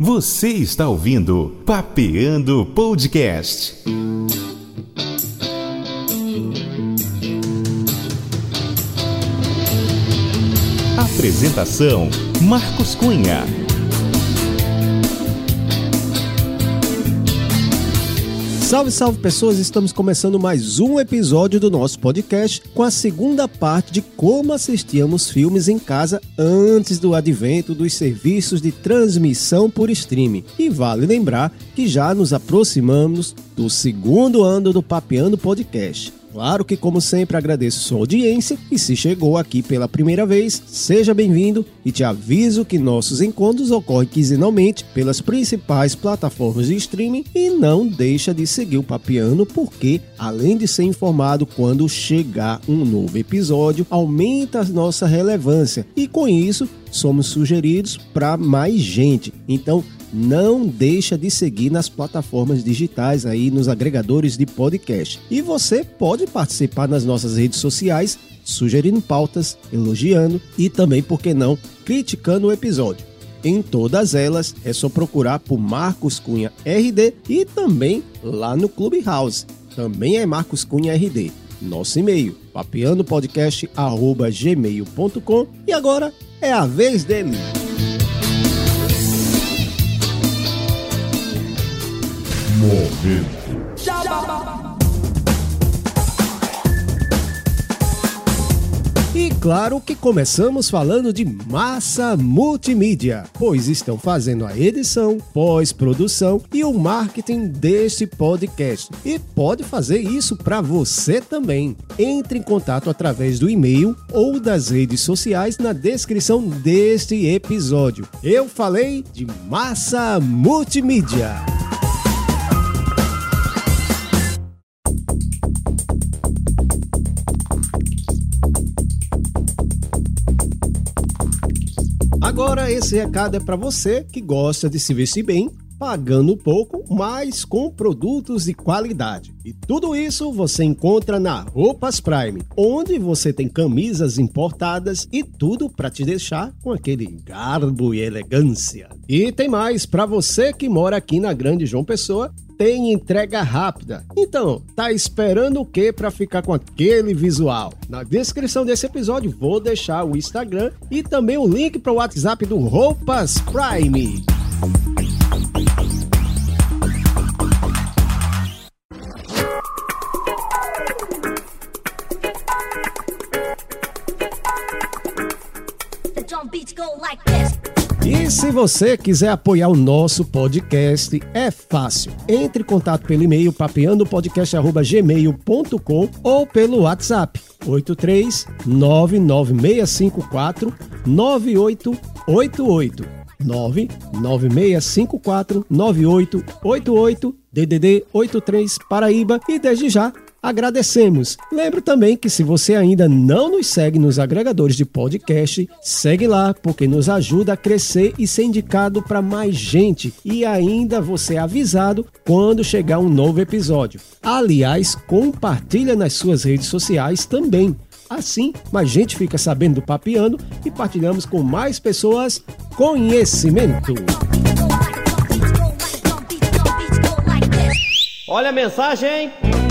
Você está ouvindo Papeando Podcast. Apresentação: Marcos Cunha. Salve, salve pessoas! Estamos começando mais um episódio do nosso podcast com a segunda parte de como assistíamos filmes em casa antes do advento dos serviços de transmissão por streaming. E vale lembrar que já nos aproximamos do segundo ano do Papeando Podcast. Claro que, como sempre, agradeço sua audiência e se chegou aqui pela primeira vez, seja bem-vindo e te aviso que nossos encontros ocorrem quinzenalmente pelas principais plataformas de streaming e não deixa de seguir o Papiano porque, além de ser informado quando chegar um novo episódio, aumenta a nossa relevância e com isso somos sugeridos para mais gente. Então, não deixa de seguir nas plataformas digitais aí nos agregadores de podcast. E você pode participar nas nossas redes sociais, sugerindo pautas, elogiando e também, por que não, criticando o episódio. Em todas elas é só procurar por Marcos Cunha RD e também lá no Clubhouse. Também é Marcos Cunha RD. Nosso e-mail, papeandopodcast.gmail.com e agora é a vez dele. Momento. E claro que começamos falando de massa multimídia, pois estão fazendo a edição, pós-produção e o marketing deste podcast. E pode fazer isso para você também. Entre em contato através do e-mail ou das redes sociais na descrição deste episódio. Eu falei de massa multimídia. Agora esse recado é para você que gosta de se vestir bem, pagando pouco, mas com produtos de qualidade. E tudo isso você encontra na Roupas Prime, onde você tem camisas importadas e tudo para te deixar com aquele garbo e elegância. E tem mais para você que mora aqui na Grande João Pessoa tem entrega rápida. Então, tá esperando o que para ficar com aquele visual? Na descrição desse episódio vou deixar o Instagram e também o link para o WhatsApp do Roupas Prime. E se você quiser apoiar o nosso podcast, é fácil. Entre em contato pelo e-mail papeandopodcast.gmail.com ou pelo WhatsApp 8399654 9888 99654 9888 DDD 83 Paraíba e desde já agradecemos. Lembro também que se você ainda não nos segue nos agregadores de podcast, segue lá porque nos ajuda a crescer e ser indicado para mais gente e ainda você é avisado quando chegar um novo episódio. Aliás, compartilha nas suas redes sociais também. Assim, mais gente fica sabendo do Papiano e partilhamos com mais pessoas conhecimento. Olha a mensagem, hein?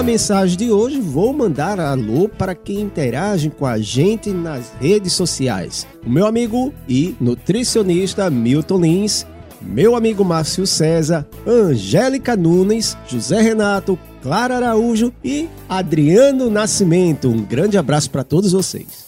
Na mensagem de hoje vou mandar alô para quem interage com a gente nas redes sociais. O meu amigo e nutricionista Milton Lins, meu amigo Márcio César, Angélica Nunes, José Renato, Clara Araújo e Adriano Nascimento. Um grande abraço para todos vocês.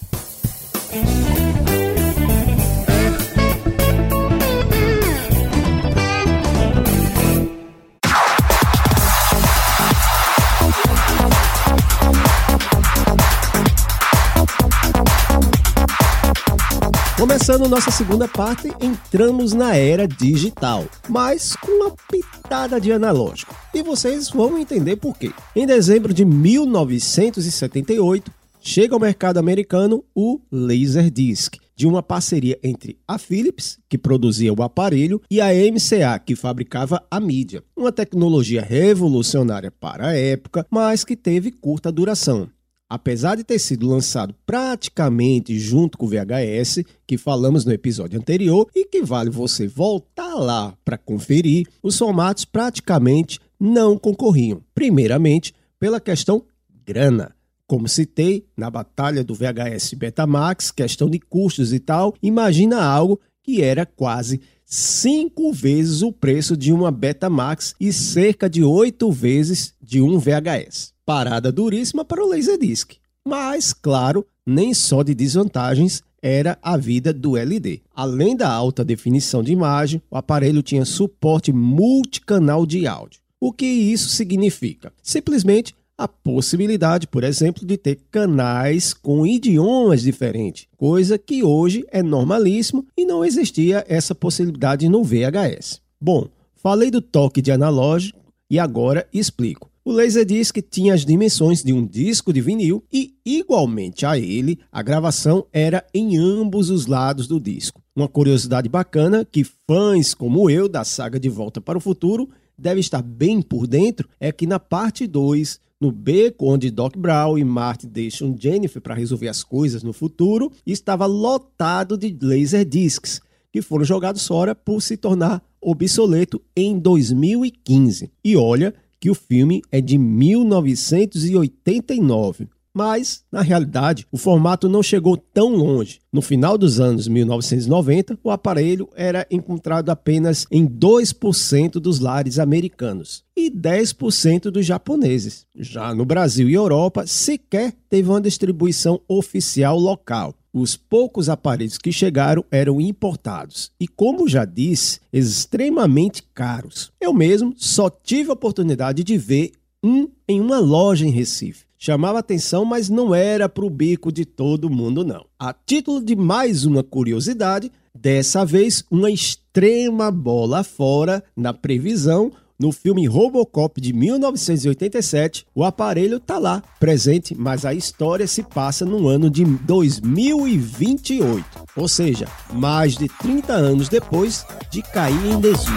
Começando nossa segunda parte, entramos na era digital, mas com uma pitada de analógico. E vocês vão entender por quê. Em dezembro de 1978, chega ao mercado americano o Laserdisc. de uma parceria entre a Philips, que produzia o aparelho, e a MCA, que fabricava a mídia. Uma tecnologia revolucionária para a época, mas que teve curta duração. Apesar de ter sido lançado praticamente junto com o VHS, que falamos no episódio anterior, e que vale você voltar lá para conferir, os formatos praticamente não concorriam. Primeiramente, pela questão grana. Como citei na batalha do VHS Betamax, questão de custos e tal, imagina algo que era quase cinco vezes o preço de uma Betamax e cerca de oito vezes de um VHS. Parada duríssima para o Laserdisc. Mas, claro, nem só de desvantagens era a vida do LD. Além da alta definição de imagem, o aparelho tinha suporte multicanal de áudio. O que isso significa? Simplesmente a possibilidade, por exemplo, de ter canais com idiomas diferentes, coisa que hoje é normalíssimo e não existia essa possibilidade no VHS. Bom, falei do toque de analógico e agora explico. O Laserdisc tinha as dimensões de um disco de vinil e, igualmente a ele, a gravação era em ambos os lados do disco. Uma curiosidade bacana que fãs como eu da saga De Volta para o Futuro devem estar bem por dentro é que na parte 2 no beco onde Doc Brown e Marty deixam Jennifer para resolver as coisas no futuro, estava lotado de laser discs, que foram jogados fora por se tornar obsoleto em 2015. E olha que o filme é de 1989. Mas, na realidade, o formato não chegou tão longe. No final dos anos 1990, o aparelho era encontrado apenas em 2% dos lares americanos e 10% dos japoneses. Já no Brasil e Europa, sequer teve uma distribuição oficial local. Os poucos aparelhos que chegaram eram importados e, como já disse, extremamente caros. Eu mesmo só tive a oportunidade de ver um em uma loja em Recife chamava atenção, mas não era para o bico de todo mundo, não. A título de mais uma curiosidade, dessa vez uma extrema bola fora na previsão. No filme Robocop de 1987, o aparelho está lá, presente, mas a história se passa no ano de 2028, ou seja, mais de 30 anos depois de cair em desuso.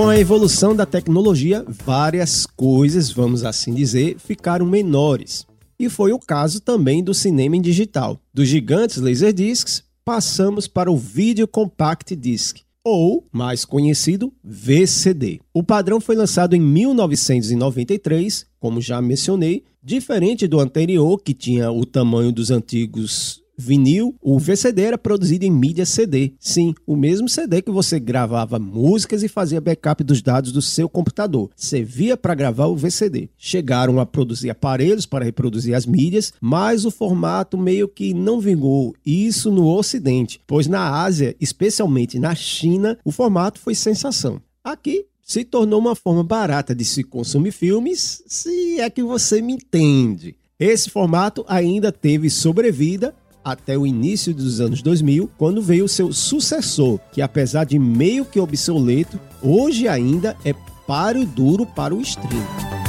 Com a evolução da tecnologia, várias coisas, vamos assim dizer, ficaram menores. E foi o caso também do cinema em digital. Dos gigantes Laserdiscs, passamos para o Video Compact Disc, ou, mais conhecido, VCD. O padrão foi lançado em 1993, como já mencionei, diferente do anterior, que tinha o tamanho dos antigos vinil, o VCD era produzido em mídia CD. Sim, o mesmo CD que você gravava músicas e fazia backup dos dados do seu computador. Servia para gravar o VCD. Chegaram a produzir aparelhos para reproduzir as mídias, mas o formato meio que não vingou isso no Ocidente, pois na Ásia, especialmente na China, o formato foi sensação. Aqui se tornou uma forma barata de se consumir filmes, se é que você me entende. Esse formato ainda teve sobrevida até o início dos anos 2000, quando veio seu sucessor, que apesar de meio que obsoleto, hoje ainda é páreo duro para o streaming.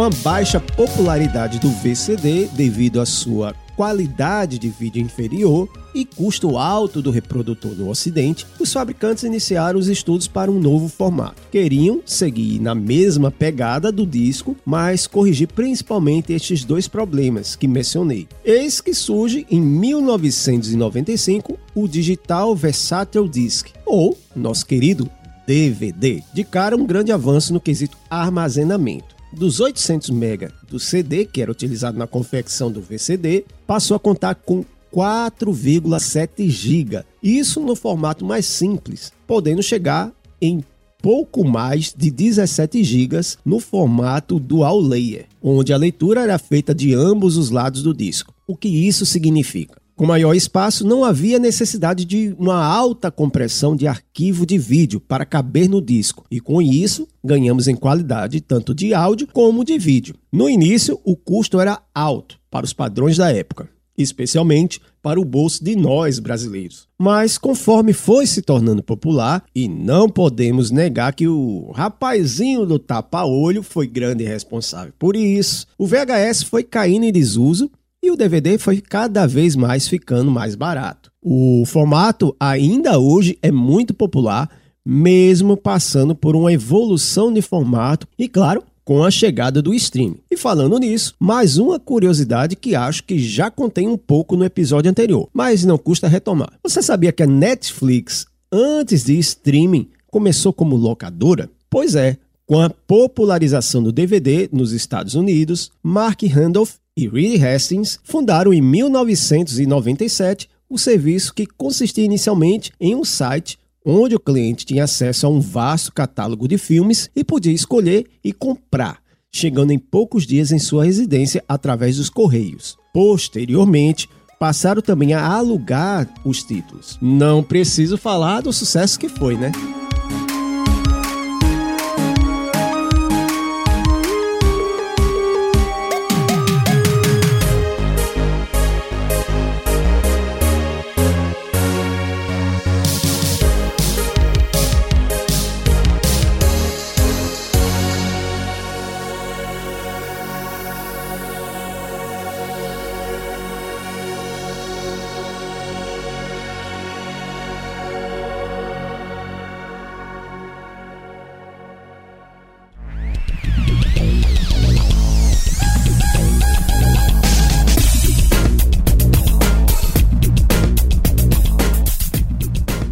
Com a baixa popularidade do VCD devido à sua qualidade de vídeo inferior e custo alto do reprodutor no Ocidente, os fabricantes iniciaram os estudos para um novo formato. Queriam seguir na mesma pegada do disco, mas corrigir principalmente estes dois problemas que mencionei. Eis que surge em 1995 o Digital Versatile Disc, ou nosso querido DVD. De cara, um grande avanço no quesito armazenamento dos 800 MB do CD, que era utilizado na confecção do VCD, passou a contar com 4,7 GB. Isso no formato mais simples, podendo chegar em pouco mais de 17 GB no formato Dual Layer, onde a leitura era feita de ambos os lados do disco. O que isso significa? Com maior espaço, não havia necessidade de uma alta compressão de arquivo de vídeo para caber no disco, e com isso ganhamos em qualidade tanto de áudio como de vídeo. No início, o custo era alto para os padrões da época, especialmente para o bolso de nós brasileiros. Mas conforme foi se tornando popular, e não podemos negar que o rapazinho do tapa-olho foi grande responsável por isso, o VHS foi caindo em desuso e o DVD foi cada vez mais ficando mais barato. O formato ainda hoje é muito popular, mesmo passando por uma evolução de formato e, claro, com a chegada do streaming. E falando nisso, mais uma curiosidade que acho que já contém um pouco no episódio anterior, mas não custa retomar. Você sabia que a Netflix, antes de streaming, começou como locadora? Pois é, com a popularização do DVD nos Estados Unidos, Mark Randolph e Reed Hastings fundaram em 1997 o serviço que consistia inicialmente em um site onde o cliente tinha acesso a um vasto catálogo de filmes e podia escolher e comprar, chegando em poucos dias em sua residência através dos correios. Posteriormente, passaram também a alugar os títulos. Não preciso falar do sucesso que foi, né?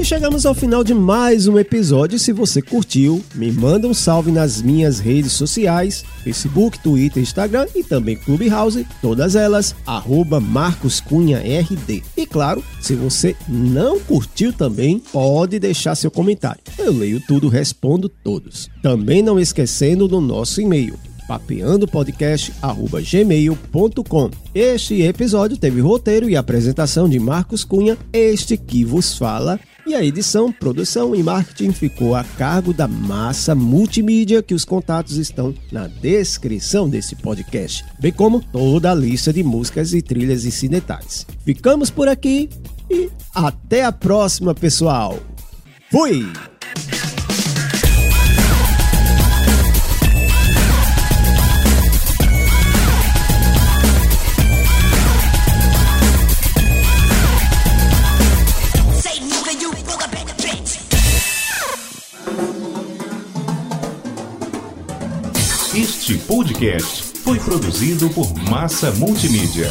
Chegamos ao final de mais um episódio. Se você curtiu, me manda um salve nas minhas redes sociais: Facebook, Twitter, Instagram e também Clubhouse, todas elas, arroba Marcos Cunha RD. E claro, se você não curtiu também, pode deixar seu comentário. Eu leio tudo, respondo todos. Também não esquecendo do nosso e-mail papeandopodcast.gmail.com. Este episódio teve roteiro e apresentação de Marcos Cunha, este que vos fala, e a edição, produção e marketing ficou a cargo da Massa Multimídia, que os contatos estão na descrição desse podcast, bem como toda a lista de músicas e trilhas incidentais. Ficamos por aqui e até a próxima, pessoal! Fui! Podcast foi produzido por Massa Multimídia.